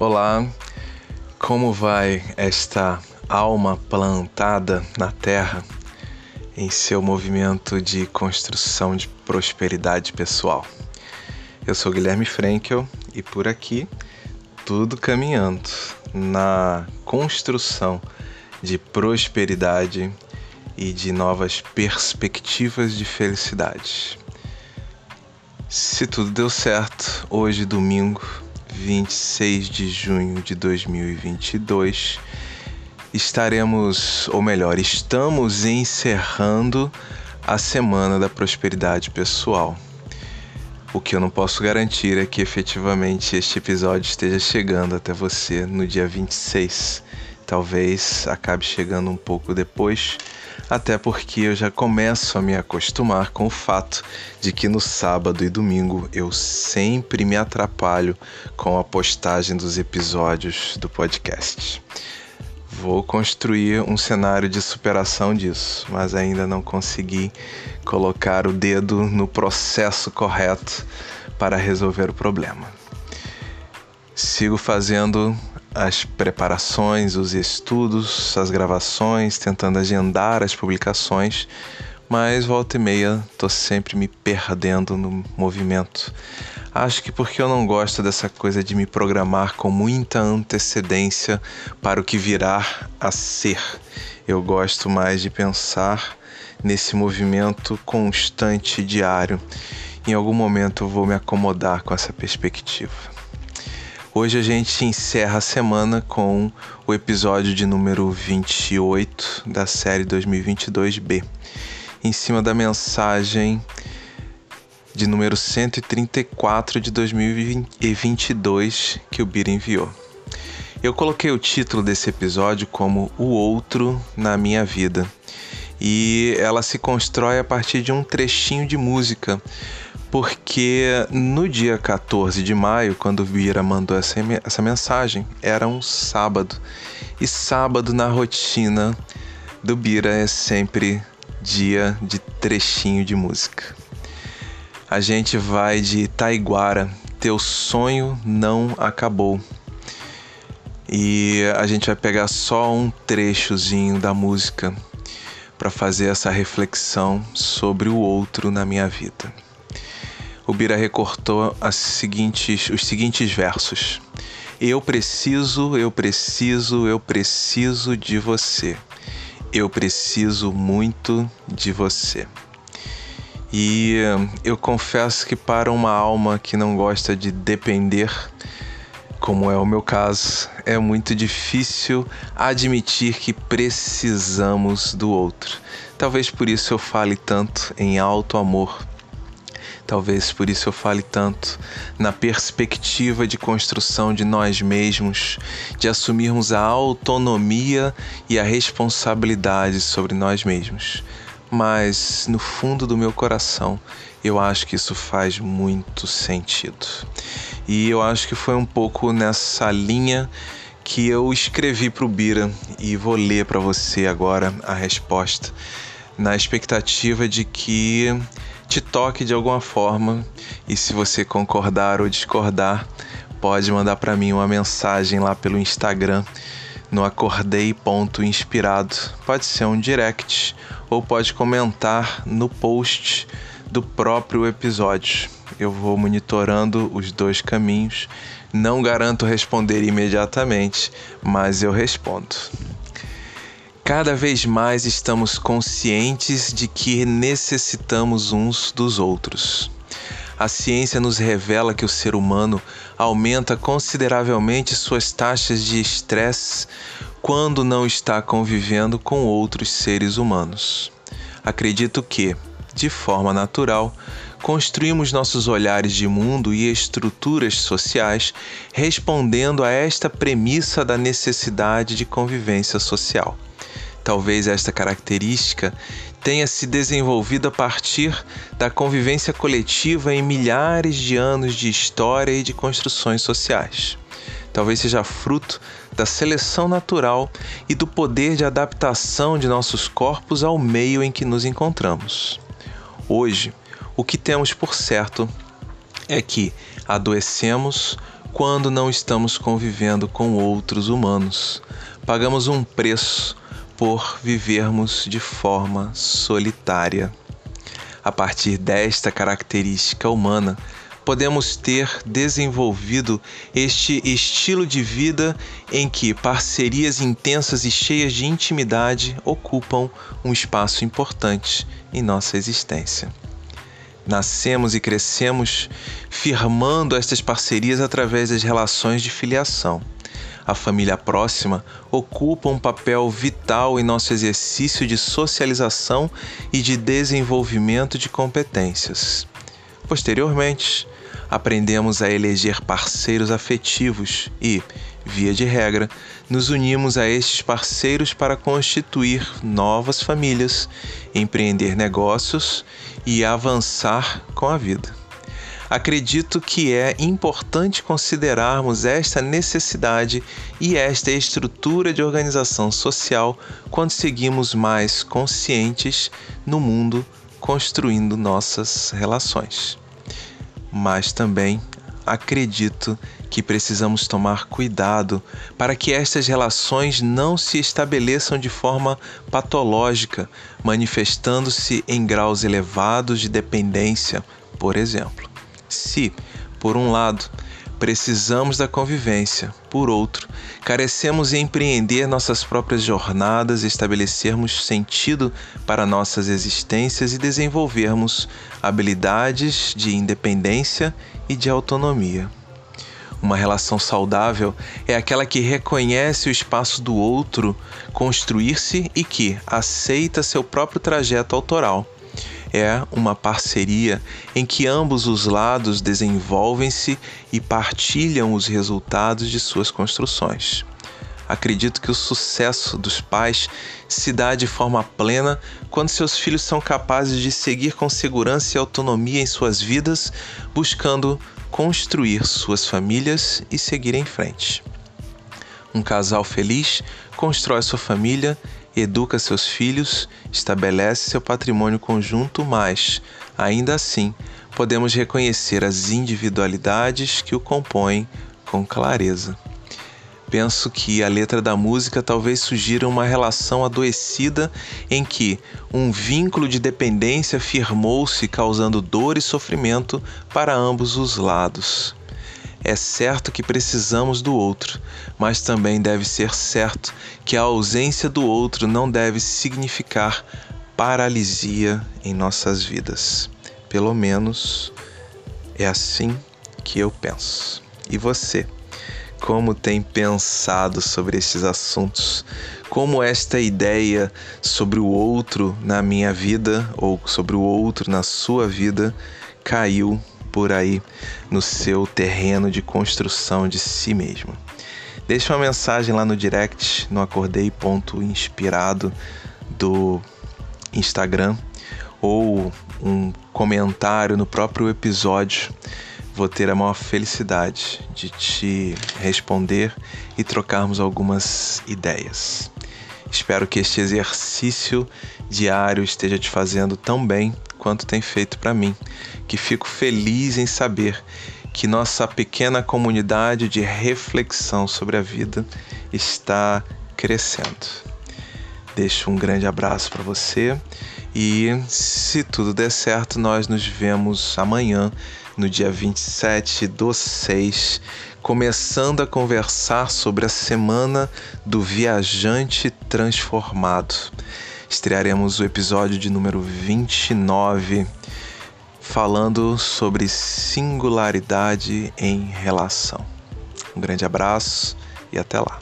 Olá, como vai esta alma plantada na terra em seu movimento de construção de prosperidade pessoal? Eu sou Guilherme Frankel e por aqui tudo caminhando na construção de prosperidade e de novas perspectivas de felicidade. Se tudo deu certo, hoje, domingo, 26 de junho de 2022, estaremos, ou melhor, estamos encerrando a Semana da Prosperidade Pessoal. O que eu não posso garantir é que efetivamente este episódio esteja chegando até você no dia 26. Talvez acabe chegando um pouco depois, até porque eu já começo a me acostumar com o fato de que no sábado e domingo eu sempre me atrapalho com a postagem dos episódios do podcast. Vou construir um cenário de superação disso, mas ainda não consegui colocar o dedo no processo correto para resolver o problema. Sigo fazendo as preparações, os estudos, as gravações, tentando agendar as publicações, mas volta e meia tô sempre me perdendo no movimento. Acho que porque eu não gosto dessa coisa de me programar com muita antecedência para o que virá a ser. Eu gosto mais de pensar nesse movimento constante diário. Em algum momento eu vou me acomodar com essa perspectiva. Hoje a gente encerra a semana com o episódio de número 28 da série 2022B, em cima da mensagem de número 134 de 2022 que o Bira enviou. Eu coloquei o título desse episódio como O Outro na Minha Vida. E ela se constrói a partir de um trechinho de música porque no dia 14 de maio, quando o mandou essa, essa mensagem, era um sábado. E sábado na rotina do Bira é sempre dia de trechinho de música. A gente vai de Taiguara, Teu Sonho Não Acabou. E a gente vai pegar só um trechozinho da música para fazer essa reflexão sobre o outro na minha vida o Bira recortou seguintes, os seguintes versos: Eu preciso, eu preciso, eu preciso de você. Eu preciso muito de você. E eu confesso que para uma alma que não gosta de depender, como é o meu caso, é muito difícil admitir que precisamos do outro. Talvez por isso eu fale tanto em alto amor Talvez por isso eu fale tanto na perspectiva de construção de nós mesmos, de assumirmos a autonomia e a responsabilidade sobre nós mesmos. Mas no fundo do meu coração, eu acho que isso faz muito sentido. E eu acho que foi um pouco nessa linha que eu escrevi para o Bira e vou ler para você agora a resposta, na expectativa de que te toque de alguma forma e se você concordar ou discordar, pode mandar para mim uma mensagem lá pelo Instagram no acordei.inspirado. Pode ser um direct ou pode comentar no post do próprio episódio. Eu vou monitorando os dois caminhos. Não garanto responder imediatamente, mas eu respondo. Cada vez mais estamos conscientes de que necessitamos uns dos outros. A ciência nos revela que o ser humano aumenta consideravelmente suas taxas de estresse quando não está convivendo com outros seres humanos. Acredito que, de forma natural, construímos nossos olhares de mundo e estruturas sociais respondendo a esta premissa da necessidade de convivência social. Talvez esta característica tenha se desenvolvido a partir da convivência coletiva em milhares de anos de história e de construções sociais. Talvez seja fruto da seleção natural e do poder de adaptação de nossos corpos ao meio em que nos encontramos. Hoje, o que temos por certo é que adoecemos quando não estamos convivendo com outros humanos. Pagamos um preço por vivermos de forma solitária. A partir desta característica humana, podemos ter desenvolvido este estilo de vida em que parcerias intensas e cheias de intimidade ocupam um espaço importante em nossa existência. Nascemos e crescemos firmando estas parcerias através das relações de filiação. A família próxima ocupa um papel vital em nosso exercício de socialização e de desenvolvimento de competências. Posteriormente, aprendemos a eleger parceiros afetivos e, via de regra, nos unimos a estes parceiros para constituir novas famílias, empreender negócios e avançar com a vida. Acredito que é importante considerarmos esta necessidade e esta estrutura de organização social quando seguimos mais conscientes no mundo construindo nossas relações mas também acredito que precisamos tomar cuidado para que estas relações não se estabeleçam de forma patológica, manifestando-se em graus elevados de dependência, por exemplo. Se, por um lado, precisamos da convivência, por outro, carecemos em empreender nossas próprias jornadas, estabelecermos sentido para nossas existências e desenvolvermos habilidades de independência e de autonomia. Uma relação saudável é aquela que reconhece o espaço do outro construir-se e que aceita seu próprio trajeto autoral é uma parceria em que ambos os lados desenvolvem-se e partilham os resultados de suas construções. Acredito que o sucesso dos pais se dá de forma plena quando seus filhos são capazes de seguir com segurança e autonomia em suas vidas, buscando construir suas famílias e seguir em frente. Um casal feliz constrói sua família educa seus filhos, estabelece seu patrimônio conjunto, mas, ainda assim, podemos reconhecer as individualidades que o compõem com clareza. Penso que a letra da música talvez sugira uma relação adoecida em que um vínculo de dependência firmou-se, causando dor e sofrimento para ambos os lados. É certo que precisamos do outro, mas também deve ser certo que a ausência do outro não deve significar paralisia em nossas vidas. Pelo menos é assim que eu penso. E você? Como tem pensado sobre esses assuntos? Como esta ideia sobre o outro na minha vida ou sobre o outro na sua vida caiu por aí no seu terreno de construção de si mesmo. Deixe uma mensagem lá no direct, no acordei.inspirado do Instagram ou um comentário no próprio episódio. Vou ter a maior felicidade de te responder e trocarmos algumas ideias. Espero que este exercício diário esteja te fazendo tão bem quanto tem feito para mim, que fico feliz em saber que nossa pequena comunidade de reflexão sobre a vida está crescendo. Deixo um grande abraço para você e, se tudo der certo, nós nos vemos amanhã, no dia 27 do 6, começando a conversar sobre a semana do viajante transformado estrearemos o episódio de número 29, falando sobre singularidade em relação. Um grande abraço e até lá.